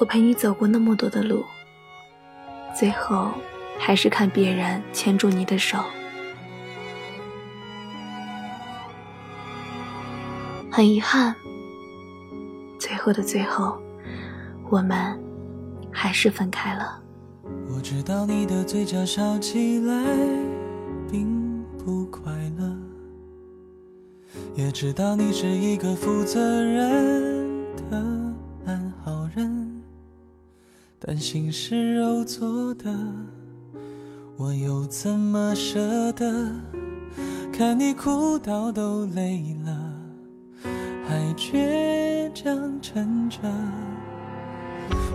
我陪你走过那么多的路，最后还是看别人牵住你的手。很遗憾，最后的最后，我们还是分开了。我知道你的嘴角笑起来并不快乐，也知道你是一个负责任的人，但心是肉做的，我又怎么舍得看你哭到都累了？还倔强撑着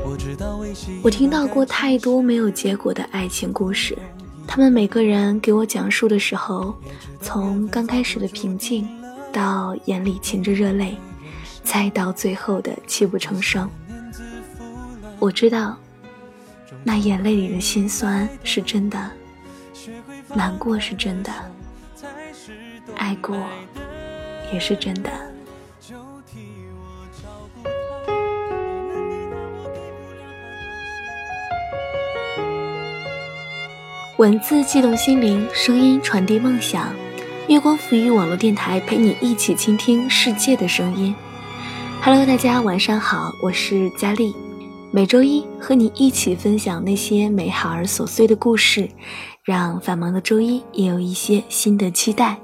我知道微信。我听到过太多没有结果的爱情故事，他们每个人给我讲述的时候，从刚开始的平静，到眼里噙着热泪，再到最后的泣不成声。我知道，那眼泪里的心酸是真的，难过是真的，爱过也是真的。文字悸动心灵，声音传递梦想。月光浮语网络电台陪你一起倾听世界的声音。Hello，大家晚上好，我是佳丽。每周一和你一起分享那些美好而琐碎的故事，让繁忙的周一也有一些新的期待。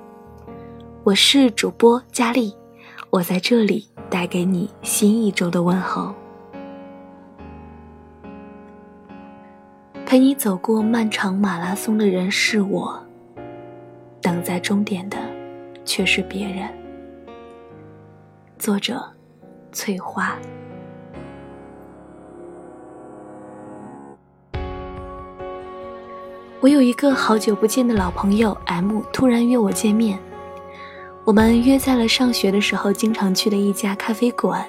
我是主播佳丽，我在这里带给你新一周的问候。陪你走过漫长马拉松的人是我，等在终点的却是别人。作者：翠花。我有一个好久不见的老朋友 M，突然约我见面。我们约在了上学的时候经常去的一家咖啡馆。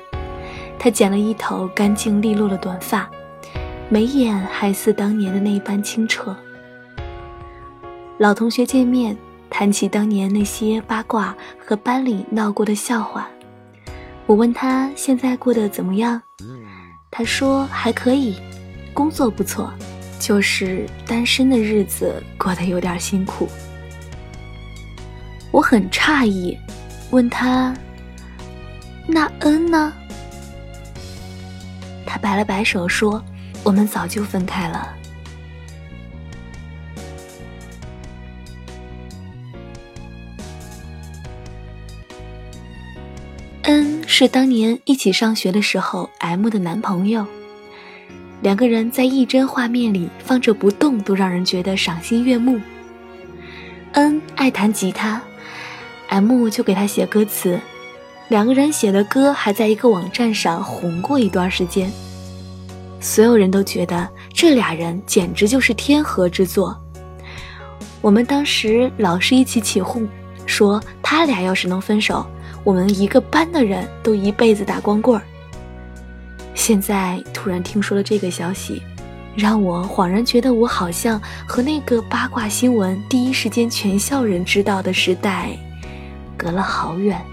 他剪了一头干净利落的短发。眉眼还似当年的那般清澈。老同学见面，谈起当年那些八卦和班里闹过的笑话。我问他现在过得怎么样，他说还可以，工作不错，就是单身的日子过得有点辛苦。我很诧异，问他：“那恩呢？”他摆了摆手说。我们早就分开了。N 是当年一起上学的时候 M 的男朋友，两个人在一帧画面里放着不动都让人觉得赏心悦目。N 爱弹吉他，M 就给他写歌词，两个人写的歌还在一个网站上红过一段时间。所有人都觉得这俩人简直就是天河之作。我们当时老是一起起哄，说他俩要是能分手，我们一个班的人都一辈子打光棍儿。现在突然听说了这个消息，让我恍然觉得我好像和那个八卦新闻第一时间全校人知道的时代隔了好远，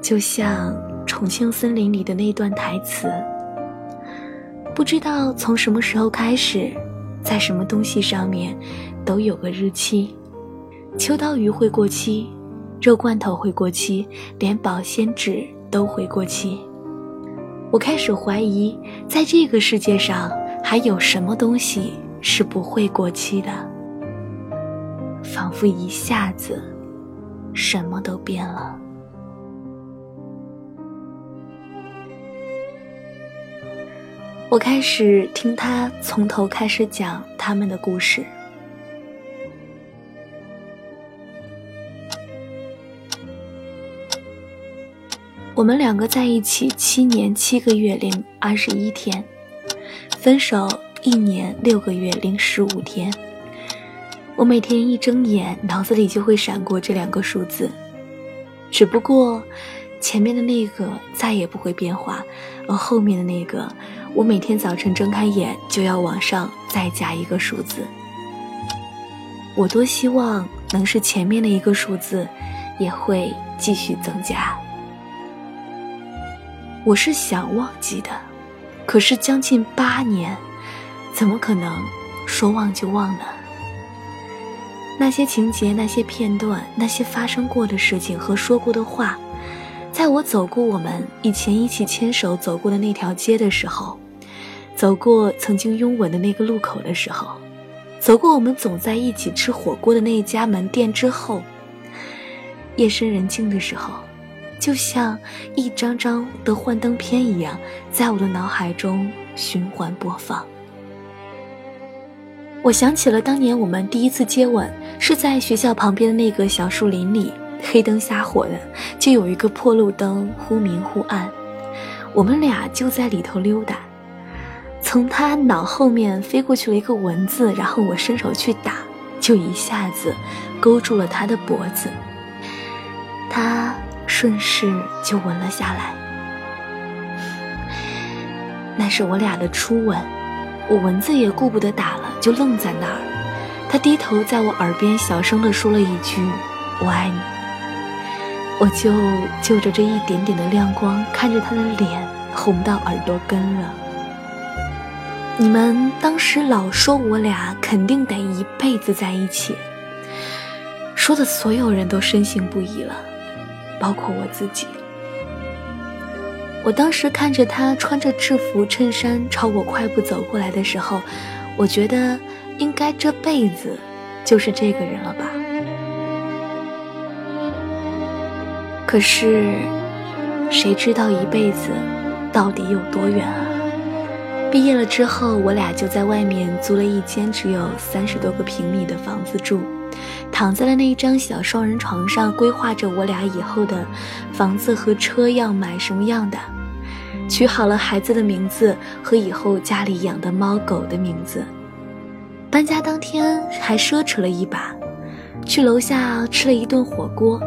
就像。重庆森林里的那段台词，不知道从什么时候开始，在什么东西上面都有个日期。秋刀鱼会过期，肉罐头会过期，连保鲜纸都会过期。我开始怀疑，在这个世界上还有什么东西是不会过期的。仿佛一下子，什么都变了。我开始听他从头开始讲他们的故事。我们两个在一起七年七个月零二十一天，分手一年六个月零十五天。我每天一睁眼，脑子里就会闪过这两个数字，只不过前面的那个再也不会变化，而后面的那个。我每天早晨睁开眼就要往上再加一个数字，我多希望能是前面的一个数字，也会继续增加。我是想忘记的，可是将近八年，怎么可能说忘就忘呢？那些情节、那些片段、那些发生过的事情和说过的话，在我走过我们以前一起牵手走过的那条街的时候，走过曾经拥吻的那个路口的时候，走过我们总在一起吃火锅的那一家门店之后，夜深人静的时候，就像一张张的幻灯片一样，在我的脑海中循环播放。我想起了当年我们第一次接吻，是在学校旁边的那个小树林里，黑灯瞎火的，就有一个破路灯，忽明忽暗，我们俩就在里头溜达。从他脑后面飞过去了一个蚊子，然后我伸手去打，就一下子勾住了他的脖子，他顺势就吻了下来。那是我俩的初吻，我蚊子也顾不得打了。就愣在那儿，他低头在我耳边小声地说了一句：“我爱你。”我就就着这一点点的亮光，看着他的脸红到耳朵根了。你们当时老说我俩肯定得一辈子在一起，说的所有人都深信不疑了，包括我自己。我当时看着他穿着制服衬衫朝我快步走过来的时候。我觉得应该这辈子就是这个人了吧。可是，谁知道一辈子到底有多远啊？毕业了之后，我俩就在外面租了一间只有三十多个平米的房子住，躺在了那一张小双人床上，规划着我俩以后的房子和车要买什么样的。取好了孩子的名字和以后家里养的猫狗的名字。搬家当天还奢侈了一把，去楼下吃了一顿火锅。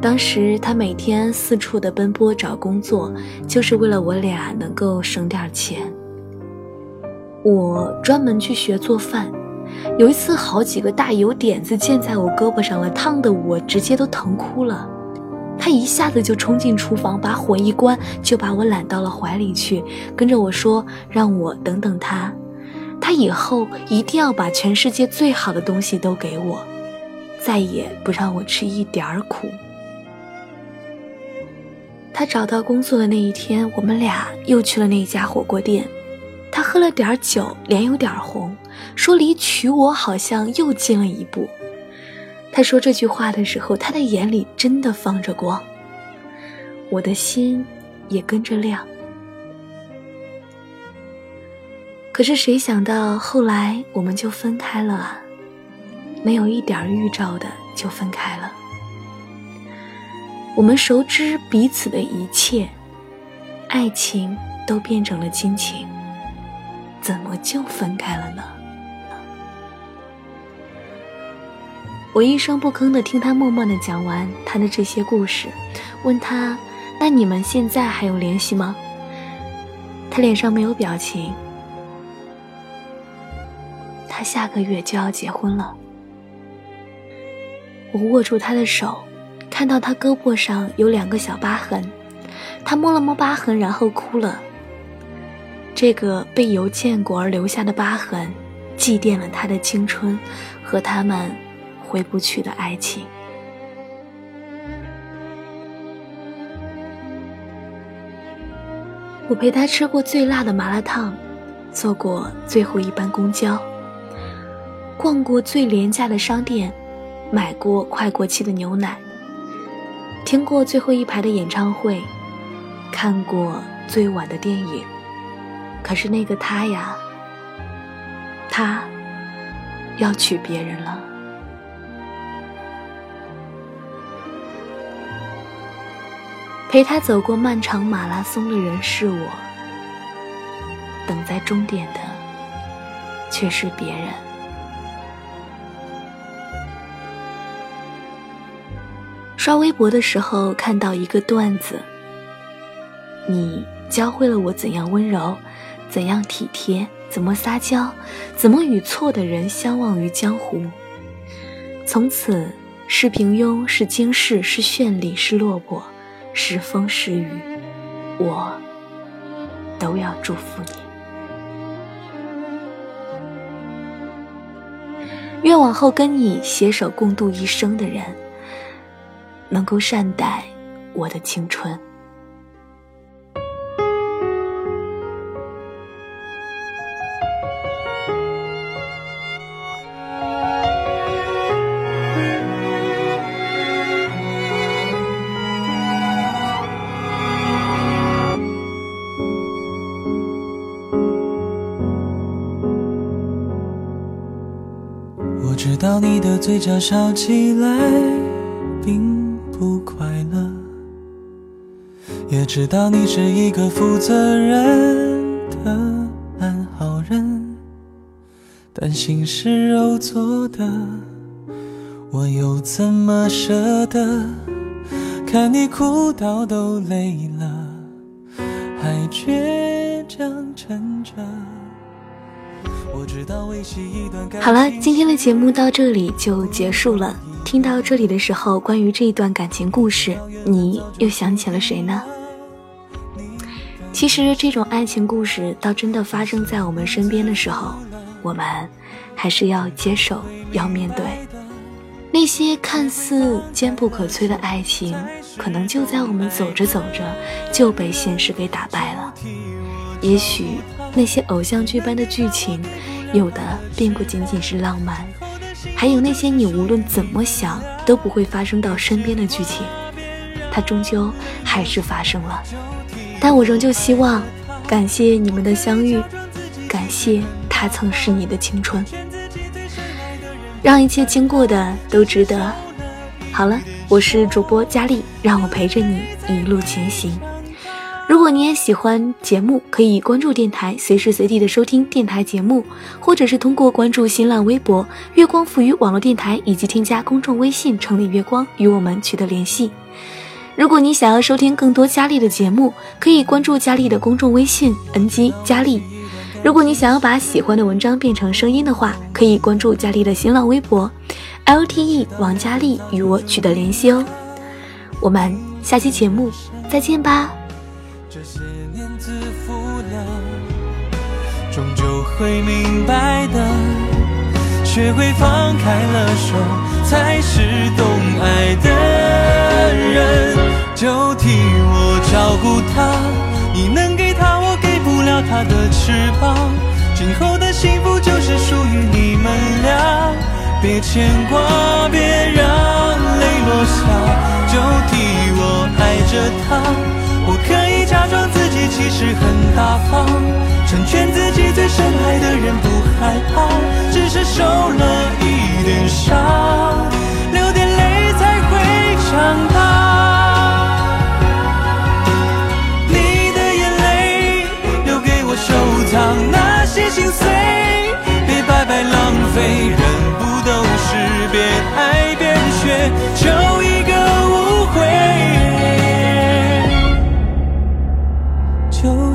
当时他每天四处的奔波找工作，就是为了我俩能够省点钱。我专门去学做饭，有一次好几个大油点子溅在我胳膊上了，烫得我直接都疼哭了。他一下子就冲进厨房，把火一关，就把我揽到了怀里去，跟着我说：“让我等等他，他以后一定要把全世界最好的东西都给我，再也不让我吃一点儿苦。”他找到工作的那一天，我们俩又去了那家火锅店。他喝了点酒，脸有点红，说离娶我好像又近了一步。他说这句话的时候，他的眼里真的放着光，我的心也跟着亮。可是谁想到后来我们就分开了啊？没有一点预兆的就分开了。我们熟知彼此的一切，爱情都变成了亲情，怎么就分开了呢？我一声不吭地听他默默地讲完他的这些故事，问他：“那你们现在还有联系吗？”他脸上没有表情。他下个月就要结婚了。我握住他的手，看到他胳膊上有两个小疤痕，他摸了摸疤痕，然后哭了。这个被油溅过而留下的疤痕，祭奠了他的青春和他们。回不去的爱情。我陪他吃过最辣的麻辣烫，坐过最后一班公交，逛过最廉价的商店，买过快过期的牛奶，听过最后一排的演唱会，看过最晚的电影。可是那个他呀，他要娶别人了。陪他走过漫长马拉松的人是我，等在终点的却是别人。刷微博的时候看到一个段子：你教会了我怎样温柔，怎样体贴，怎么撒娇，怎么与错的人相忘于江湖。从此是平庸，是惊世，是绚丽，是落魄。是风是雨，我都要祝福你。愿往后跟你携手共度一生的人，能够善待我的青春。嘴角笑起来并不快乐，也知道你是一个负责任的安好人，但心是肉做的，我又怎么舍得看你哭到都累了，还倔强撑着。好了，今天的节目到这里就结束了。听到这里的时候，关于这一段感情故事，你又想起了谁呢？其实，这种爱情故事到真的发生在我们身边的时候，我们还是要接受，要面对。那些看似坚不可摧的爱情，可能就在我们走着走着就被现实给打败了。也许。那些偶像剧般的剧情，有的并不仅仅是浪漫，还有那些你无论怎么想都不会发生到身边的剧情，它终究还是发生了。但我仍旧希望，感谢你们的相遇，感谢他曾是你的青春，让一切经过的都值得。好了，我是主播佳丽，让我陪着你一路前行。如果你也喜欢节目，可以关注电台，随时随地的收听电台节目，或者是通过关注新浪微博“月光赋予网络电台”，以及添加公众微信“城里月光”与我们取得联系。如果你想要收听更多佳丽的节目，可以关注佳丽的公众微信 “ng 佳丽”。如果你想要把喜欢的文章变成声音的话，可以关注佳丽的新浪微博 “lte 王佳丽”与我取得联系哦。我们下期节目再见吧。这些年自负了，终究会明白的。学会放开了手，才是懂爱的人。就替我照顾他，你能给他，我给不了他的翅膀。今后的幸福就是属于你们俩，别牵挂，别让泪落下。就替我爱着他。假装自己其实很大方，成全自己最深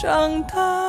长大。